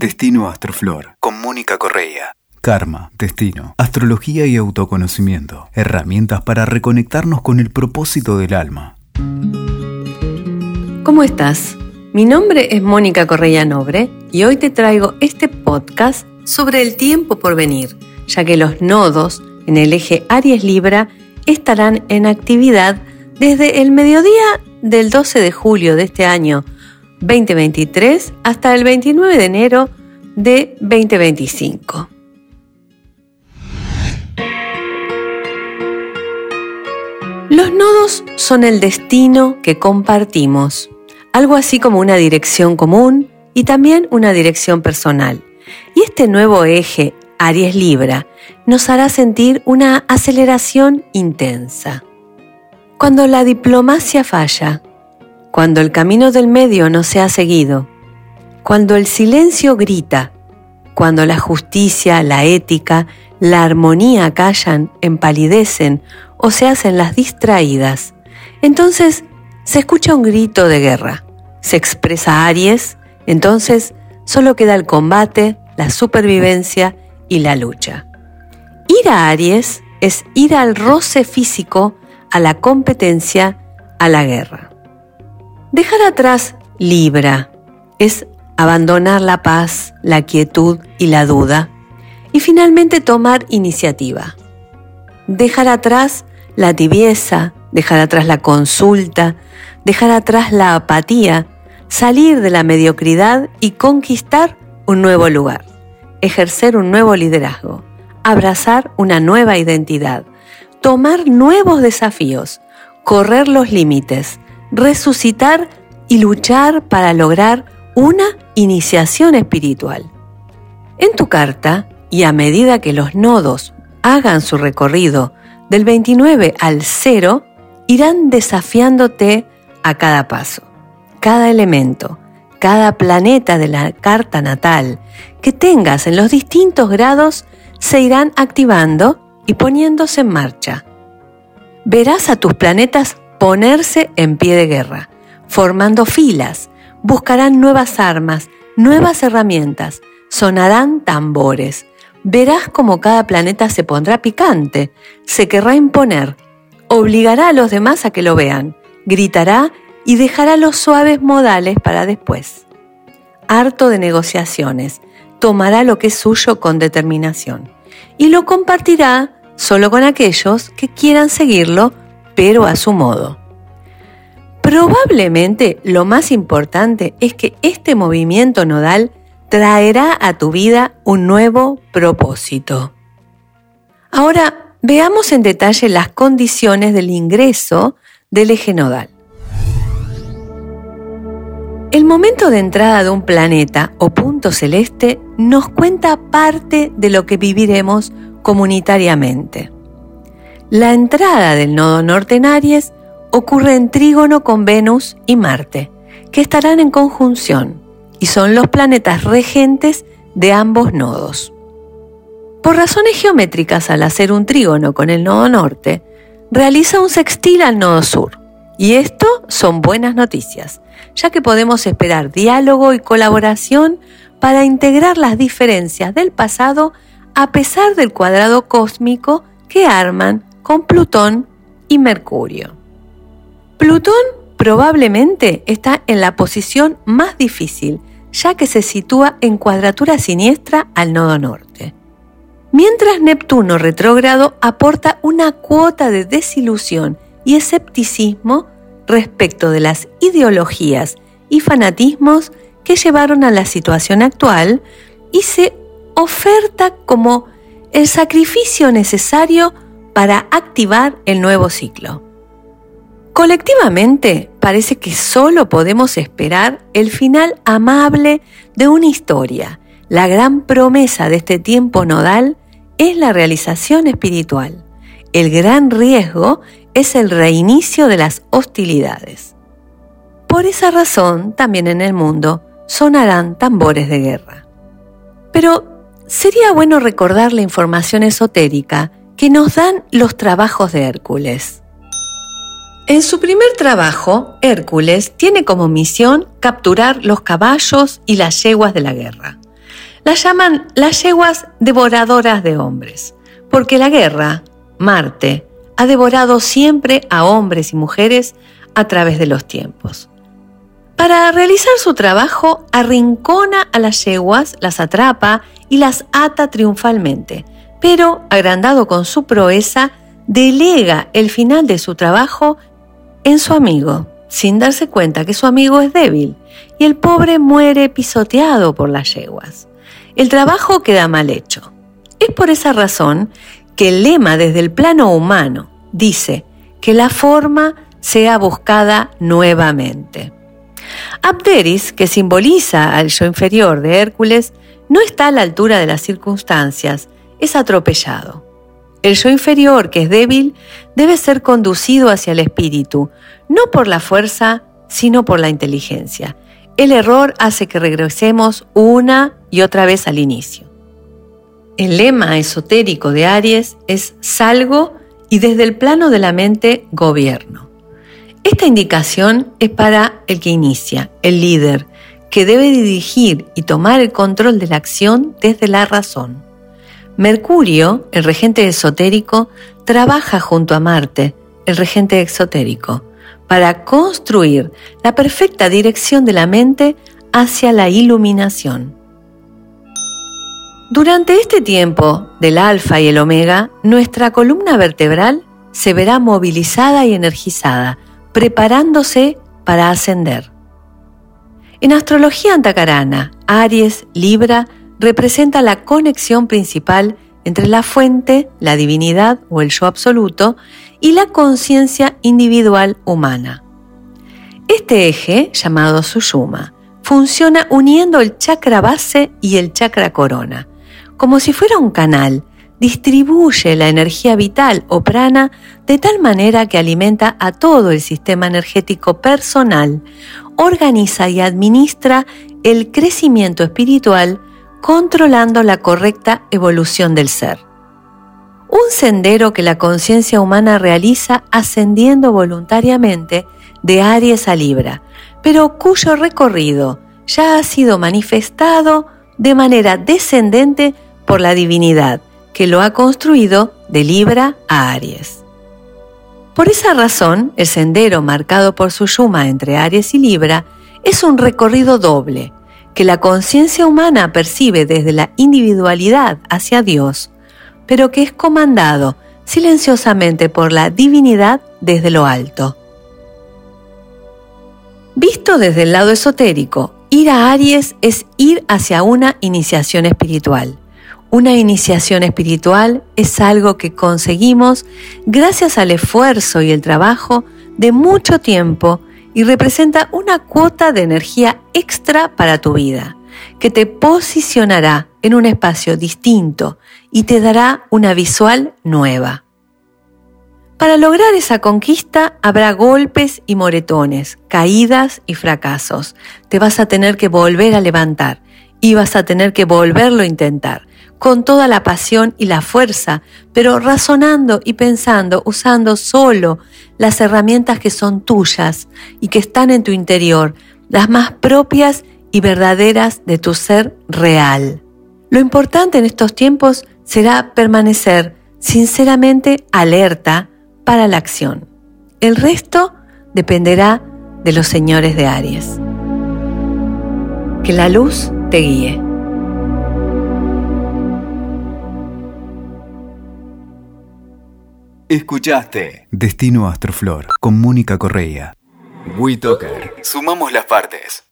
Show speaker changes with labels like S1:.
S1: Destino Astroflor con Mónica Correa. Karma, destino, astrología y autoconocimiento. Herramientas para reconectarnos con el propósito del alma.
S2: ¿Cómo estás? Mi nombre es Mónica Correa Nobre y hoy te traigo este podcast sobre el tiempo por venir, ya que los nodos en el eje Aries Libra estarán en actividad desde el mediodía del 12 de julio de este año 2023 hasta el 29 de enero de 2025. Los nodos son el destino que compartimos, algo así como una dirección común y también una dirección personal. Y este nuevo eje, Aries Libra, nos hará sentir una aceleración intensa. Cuando la diplomacia falla, cuando el camino del medio no se ha seguido, cuando el silencio grita, cuando la justicia, la ética, la armonía callan, empalidecen o se hacen las distraídas, entonces se escucha un grito de guerra. Se expresa Aries, entonces solo queda el combate, la supervivencia y la lucha. Ir a Aries es ir al roce físico, a la competencia, a la guerra. Dejar atrás Libra es abandonar la paz, la quietud y la duda. Y finalmente tomar iniciativa. Dejar atrás la tibieza, dejar atrás la consulta, dejar atrás la apatía, salir de la mediocridad y conquistar un nuevo lugar, ejercer un nuevo liderazgo, abrazar una nueva identidad, tomar nuevos desafíos, correr los límites, resucitar y luchar para lograr una iniciación espiritual. En tu carta, y a medida que los nodos hagan su recorrido del 29 al 0, irán desafiándote a cada paso, cada elemento, cada planeta de la carta natal que tengas en los distintos grados se irán activando y poniéndose en marcha. Verás a tus planetas ponerse en pie de guerra, formando filas, buscarán nuevas armas, nuevas herramientas, sonarán tambores. Verás como cada planeta se pondrá picante, se querrá imponer, obligará a los demás a que lo vean, gritará y dejará los suaves modales para después. Harto de negociaciones, tomará lo que es suyo con determinación y lo compartirá solo con aquellos que quieran seguirlo, pero a su modo. Probablemente lo más importante es que este movimiento nodal traerá a tu vida un nuevo propósito. Ahora veamos en detalle las condiciones del ingreso del eje nodal. El momento de entrada de un planeta o punto celeste nos cuenta parte de lo que viviremos comunitariamente. La entrada del nodo norte en Aries ocurre en trígono con Venus y Marte, que estarán en conjunción y son los planetas regentes de ambos nodos. Por razones geométricas, al hacer un trígono con el nodo norte, realiza un sextil al nodo sur. Y esto son buenas noticias, ya que podemos esperar diálogo y colaboración para integrar las diferencias del pasado a pesar del cuadrado cósmico que arman con Plutón y Mercurio. Plutón probablemente está en la posición más difícil, ya que se sitúa en cuadratura siniestra al nodo norte. Mientras Neptuno retrógrado aporta una cuota de desilusión y escepticismo respecto de las ideologías y fanatismos que llevaron a la situación actual y se oferta como el sacrificio necesario para activar el nuevo ciclo. Colectivamente parece que solo podemos esperar el final amable de una historia. La gran promesa de este tiempo nodal es la realización espiritual. El gran riesgo es el reinicio de las hostilidades. Por esa razón, también en el mundo sonarán tambores de guerra. Pero sería bueno recordar la información esotérica que nos dan los trabajos de Hércules. En su primer trabajo, Hércules tiene como misión capturar los caballos y las yeguas de la guerra. Las llaman las yeguas devoradoras de hombres, porque la guerra, Marte, ha devorado siempre a hombres y mujeres a través de los tiempos. Para realizar su trabajo, arrincona a las yeguas, las atrapa y las ata triunfalmente, pero, agrandado con su proeza, delega el final de su trabajo en su amigo, sin darse cuenta que su amigo es débil, y el pobre muere pisoteado por las yeguas. El trabajo queda mal hecho. Es por esa razón que el lema desde el plano humano dice que la forma sea buscada nuevamente. Abderis, que simboliza al yo inferior de Hércules, no está a la altura de las circunstancias, es atropellado. El yo inferior, que es débil, debe ser conducido hacia el espíritu, no por la fuerza, sino por la inteligencia. El error hace que regresemos una y otra vez al inicio. El lema esotérico de Aries es salgo y desde el plano de la mente gobierno. Esta indicación es para el que inicia, el líder, que debe dirigir y tomar el control de la acción desde la razón. Mercurio, el regente esotérico, trabaja junto a Marte, el regente exotérico, para construir la perfecta dirección de la mente hacia la iluminación. Durante este tiempo del alfa y el omega, nuestra columna vertebral se verá movilizada y energizada preparándose para ascender. En astrología antacarana, Aries, Libra, representa la conexión principal entre la fuente, la divinidad o el yo absoluto, y la conciencia individual humana. Este eje, llamado Sushuma, funciona uniendo el chakra base y el chakra corona, como si fuera un canal distribuye la energía vital o prana de tal manera que alimenta a todo el sistema energético personal, organiza y administra el crecimiento espiritual controlando la correcta evolución del ser. Un sendero que la conciencia humana realiza ascendiendo voluntariamente de Aries a Libra, pero cuyo recorrido ya ha sido manifestado de manera descendente por la divinidad, que lo ha construido de Libra a Aries. Por esa razón, el sendero marcado por su yuma entre Aries y Libra es un recorrido doble, que la conciencia humana percibe desde la individualidad hacia Dios, pero que es comandado silenciosamente por la divinidad desde lo alto. Visto desde el lado esotérico, ir a Aries es ir hacia una iniciación espiritual. Una iniciación espiritual es algo que conseguimos gracias al esfuerzo y el trabajo de mucho tiempo y representa una cuota de energía extra para tu vida, que te posicionará en un espacio distinto y te dará una visual nueva. Para lograr esa conquista habrá golpes y moretones, caídas y fracasos. Te vas a tener que volver a levantar y vas a tener que volverlo a intentar con toda la pasión y la fuerza, pero razonando y pensando, usando solo las herramientas que son tuyas y que están en tu interior, las más propias y verdaderas de tu ser real. Lo importante en estos tiempos será permanecer sinceramente alerta para la acción. El resto dependerá de los señores de Aries. Que la luz te guíe.
S1: Escuchaste Destino Astroflor con Mónica Correa. WeToker. Sumamos las partes.